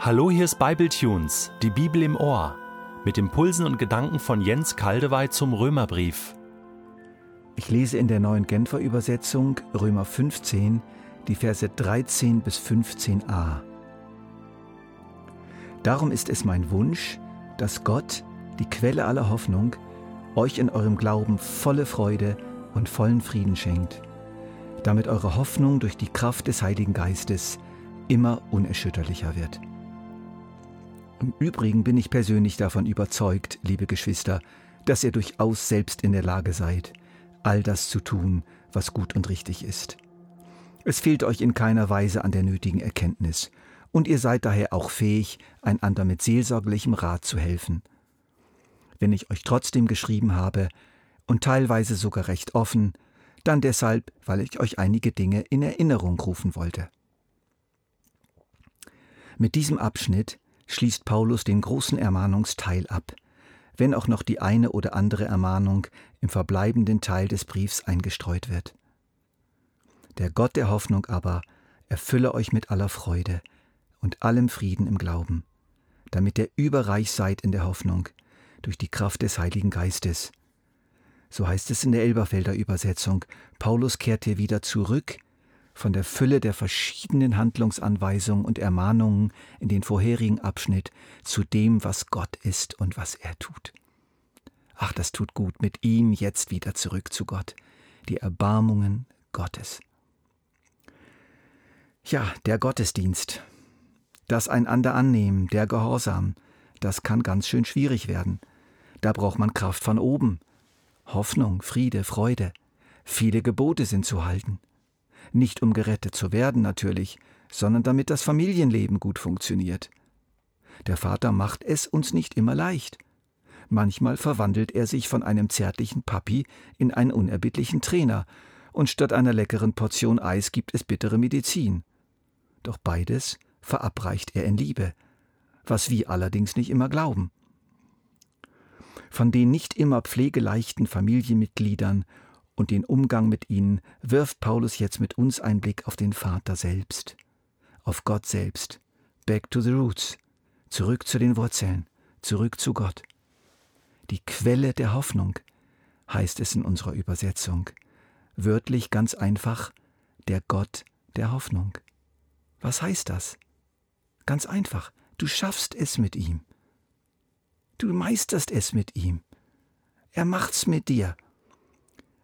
Hallo, hier ist Bibletunes, die Bibel im Ohr, mit Impulsen und Gedanken von Jens Kaldewey zum Römerbrief. Ich lese in der neuen Genfer Übersetzung Römer 15, die Verse 13 bis 15a. Darum ist es mein Wunsch, dass Gott, die Quelle aller Hoffnung, euch in eurem Glauben volle Freude und vollen Frieden schenkt, damit eure Hoffnung durch die Kraft des Heiligen Geistes immer unerschütterlicher wird. Im Übrigen bin ich persönlich davon überzeugt, liebe Geschwister, dass ihr durchaus selbst in der Lage seid, all das zu tun, was gut und richtig ist. Es fehlt euch in keiner Weise an der nötigen Erkenntnis, und ihr seid daher auch fähig, einander mit seelsorgerlichem Rat zu helfen. Wenn ich euch trotzdem geschrieben habe, und teilweise sogar recht offen, dann deshalb, weil ich euch einige Dinge in Erinnerung rufen wollte. Mit diesem Abschnitt schließt Paulus den großen Ermahnungsteil ab, wenn auch noch die eine oder andere Ermahnung im verbleibenden Teil des Briefs eingestreut wird. Der Gott der Hoffnung aber erfülle euch mit aller Freude und allem Frieden im Glauben, damit ihr überreich seid in der Hoffnung durch die Kraft des Heiligen Geistes. So heißt es in der Elberfelder Übersetzung. Paulus kehrt hier wieder zurück von der Fülle der verschiedenen Handlungsanweisungen und Ermahnungen in den vorherigen Abschnitt zu dem, was Gott ist und was er tut. Ach, das tut gut, mit ihm jetzt wieder zurück zu Gott, die Erbarmungen Gottes. Ja, der Gottesdienst, das einander annehmen, der Gehorsam, das kann ganz schön schwierig werden. Da braucht man Kraft von oben, Hoffnung, Friede, Freude. Viele Gebote sind zu halten nicht um gerettet zu werden natürlich, sondern damit das Familienleben gut funktioniert. Der Vater macht es uns nicht immer leicht. Manchmal verwandelt er sich von einem zärtlichen Papi in einen unerbittlichen Trainer, und statt einer leckeren Portion Eis gibt es bittere Medizin. Doch beides verabreicht er in Liebe, was wir allerdings nicht immer glauben. Von den nicht immer pflegeleichten Familienmitgliedern und den Umgang mit ihnen wirft Paulus jetzt mit uns einen Blick auf den Vater selbst, auf Gott selbst. Back to the roots, zurück zu den Wurzeln, zurück zu Gott. Die Quelle der Hoffnung heißt es in unserer Übersetzung. Wörtlich ganz einfach, der Gott der Hoffnung. Was heißt das? Ganz einfach, du schaffst es mit ihm. Du meisterst es mit ihm. Er macht's mit dir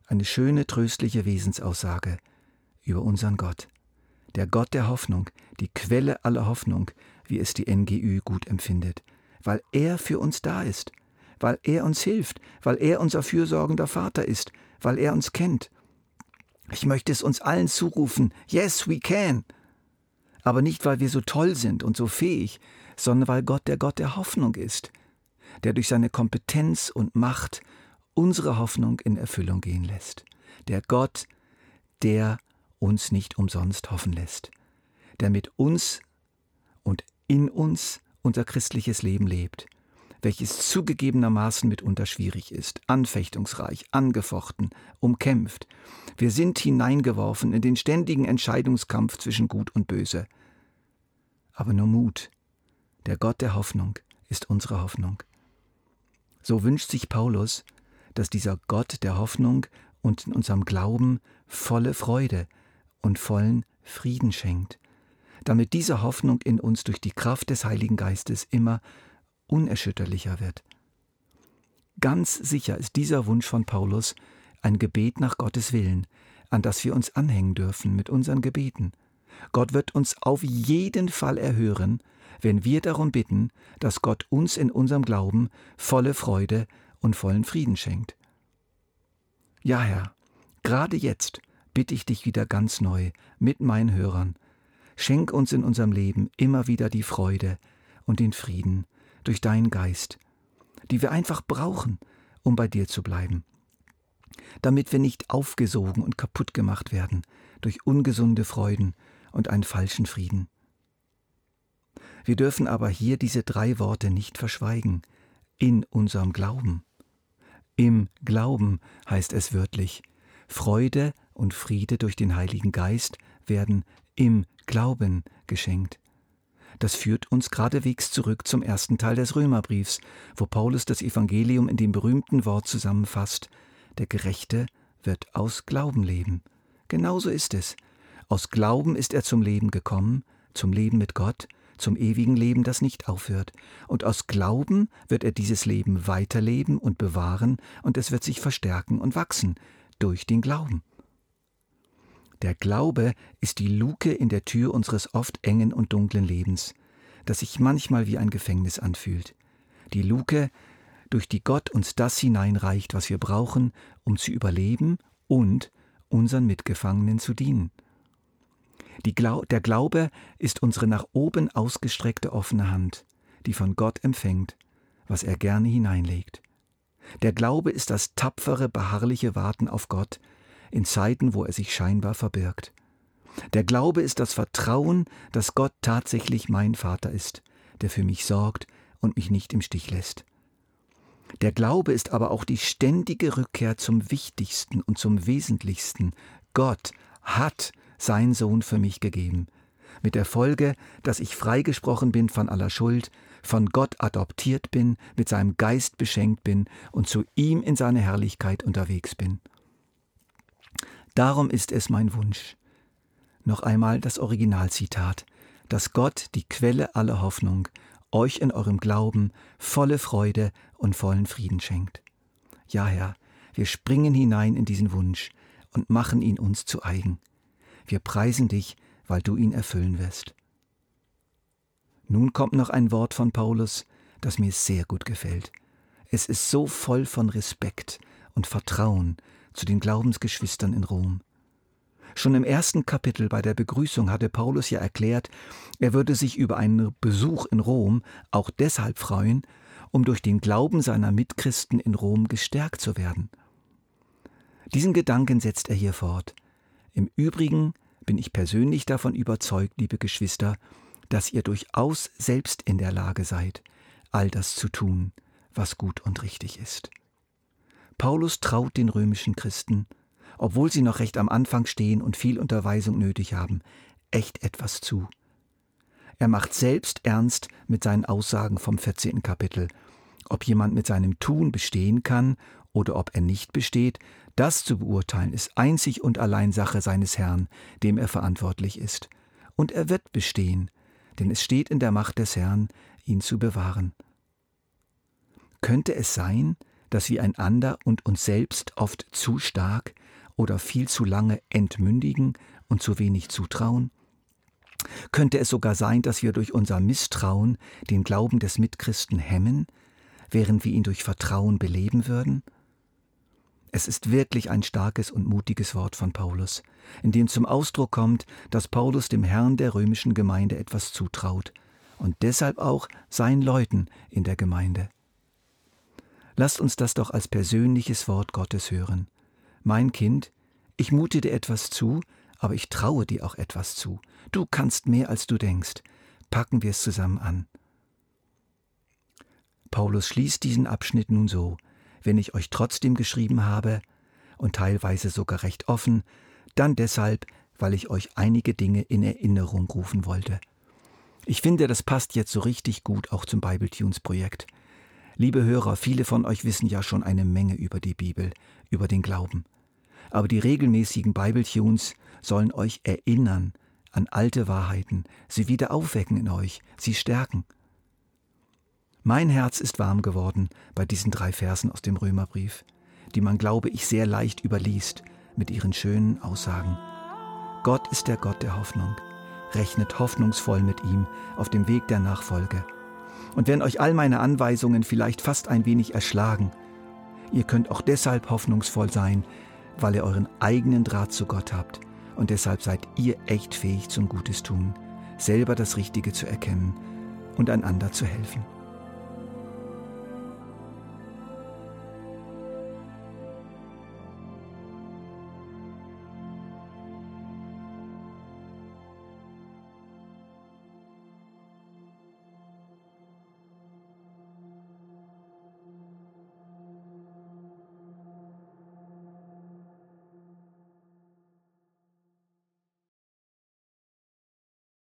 eine schöne, tröstliche Wesensaussage über unseren Gott. Der Gott der Hoffnung, die Quelle aller Hoffnung, wie es die NGÜ gut empfindet, weil er für uns da ist, weil er uns hilft, weil er unser fürsorgender Vater ist, weil er uns kennt. Ich möchte es uns allen zurufen, yes, we can. Aber nicht, weil wir so toll sind und so fähig, sondern weil Gott der Gott der Hoffnung ist, der durch seine Kompetenz und Macht unsere Hoffnung in Erfüllung gehen lässt. Der Gott, der uns nicht umsonst hoffen lässt, der mit uns und in uns unser christliches Leben lebt, welches zugegebenermaßen mitunter schwierig ist, anfechtungsreich, angefochten, umkämpft. Wir sind hineingeworfen in den ständigen Entscheidungskampf zwischen Gut und Böse. Aber nur Mut, der Gott der Hoffnung, ist unsere Hoffnung. So wünscht sich Paulus, dass dieser Gott der Hoffnung und in unserem Glauben volle Freude und vollen Frieden schenkt, damit diese Hoffnung in uns durch die Kraft des Heiligen Geistes immer unerschütterlicher wird. Ganz sicher ist dieser Wunsch von Paulus ein Gebet nach Gottes Willen, an das wir uns anhängen dürfen mit unseren Gebeten. Gott wird uns auf jeden Fall erhören, wenn wir darum bitten, dass Gott uns in unserem Glauben volle Freude und vollen Frieden schenkt. Ja, Herr, gerade jetzt bitte ich dich wieder ganz neu mit meinen Hörern. Schenk uns in unserem Leben immer wieder die Freude und den Frieden durch deinen Geist, die wir einfach brauchen, um bei dir zu bleiben. Damit wir nicht aufgesogen und kaputt gemacht werden durch ungesunde Freuden und einen falschen Frieden. Wir dürfen aber hier diese drei Worte nicht verschweigen, in unserem Glauben. Im Glauben heißt es wörtlich, Freude und Friede durch den Heiligen Geist werden im Glauben geschenkt. Das führt uns geradewegs zurück zum ersten Teil des Römerbriefs, wo Paulus das Evangelium in dem berühmten Wort zusammenfasst, der Gerechte wird aus Glauben leben. Genauso ist es. Aus Glauben ist er zum Leben gekommen, zum Leben mit Gott, zum ewigen Leben, das nicht aufhört. Und aus Glauben wird er dieses Leben weiterleben und bewahren, und es wird sich verstärken und wachsen durch den Glauben. Der Glaube ist die Luke in der Tür unseres oft engen und dunklen Lebens, das sich manchmal wie ein Gefängnis anfühlt. Die Luke, durch die Gott uns das hineinreicht, was wir brauchen, um zu überleben und unseren Mitgefangenen zu dienen. Glau der Glaube ist unsere nach oben ausgestreckte offene Hand, die von Gott empfängt, was er gerne hineinlegt. Der Glaube ist das tapfere, beharrliche Warten auf Gott in Zeiten, wo er sich scheinbar verbirgt. Der Glaube ist das Vertrauen, dass Gott tatsächlich mein Vater ist, der für mich sorgt und mich nicht im Stich lässt. Der Glaube ist aber auch die ständige Rückkehr zum Wichtigsten und zum Wesentlichsten. Gott hat sein Sohn für mich gegeben, mit der Folge, dass ich freigesprochen bin von aller Schuld, von Gott adoptiert bin, mit seinem Geist beschenkt bin und zu ihm in seine Herrlichkeit unterwegs bin. Darum ist es mein Wunsch. Noch einmal das Originalzitat, dass Gott, die Quelle aller Hoffnung, euch in eurem Glauben volle Freude und vollen Frieden schenkt. Ja, Herr, wir springen hinein in diesen Wunsch und machen ihn uns zu eigen. Wir preisen dich, weil du ihn erfüllen wirst. Nun kommt noch ein Wort von Paulus, das mir sehr gut gefällt. Es ist so voll von Respekt und Vertrauen zu den Glaubensgeschwistern in Rom. Schon im ersten Kapitel bei der Begrüßung hatte Paulus ja erklärt, er würde sich über einen Besuch in Rom auch deshalb freuen, um durch den Glauben seiner Mitchristen in Rom gestärkt zu werden. Diesen Gedanken setzt er hier fort. Im Übrigen bin ich persönlich davon überzeugt, liebe Geschwister, dass ihr durchaus selbst in der Lage seid, all das zu tun, was gut und richtig ist. Paulus traut den römischen Christen, obwohl sie noch recht am Anfang stehen und viel Unterweisung nötig haben, echt etwas zu. Er macht selbst ernst mit seinen Aussagen vom 14. Kapitel. Ob jemand mit seinem Tun bestehen kann oder ob er nicht besteht, das zu beurteilen ist einzig und allein Sache seines Herrn, dem er verantwortlich ist. Und er wird bestehen, denn es steht in der Macht des Herrn, ihn zu bewahren. Könnte es sein, dass wir einander und uns selbst oft zu stark oder viel zu lange entmündigen und zu wenig zutrauen? Könnte es sogar sein, dass wir durch unser Misstrauen den Glauben des Mitchristen hemmen, während wir ihn durch Vertrauen beleben würden? Es ist wirklich ein starkes und mutiges Wort von Paulus, in dem zum Ausdruck kommt, dass Paulus dem Herrn der römischen Gemeinde etwas zutraut und deshalb auch seinen Leuten in der Gemeinde. Lasst uns das doch als persönliches Wort Gottes hören. Mein Kind, ich mute dir etwas zu, aber ich traue dir auch etwas zu. Du kannst mehr, als du denkst. Packen wir es zusammen an. Paulus schließt diesen Abschnitt nun so wenn ich euch trotzdem geschrieben habe, und teilweise sogar recht offen, dann deshalb, weil ich euch einige Dinge in Erinnerung rufen wollte. Ich finde, das passt jetzt so richtig gut auch zum Bible Tunes Projekt. Liebe Hörer, viele von euch wissen ja schon eine Menge über die Bibel, über den Glauben. Aber die regelmäßigen Bible Tunes sollen euch erinnern an alte Wahrheiten, sie wieder aufwecken in euch, sie stärken. Mein Herz ist warm geworden bei diesen drei Versen aus dem Römerbrief, die man, glaube ich, sehr leicht überliest mit ihren schönen Aussagen. Gott ist der Gott der Hoffnung. Rechnet hoffnungsvoll mit ihm auf dem Weg der Nachfolge. Und wenn euch all meine Anweisungen vielleicht fast ein wenig erschlagen, ihr könnt auch deshalb hoffnungsvoll sein, weil ihr euren eigenen Draht zu Gott habt und deshalb seid ihr echt fähig zum Gutes tun, selber das Richtige zu erkennen und einander zu helfen.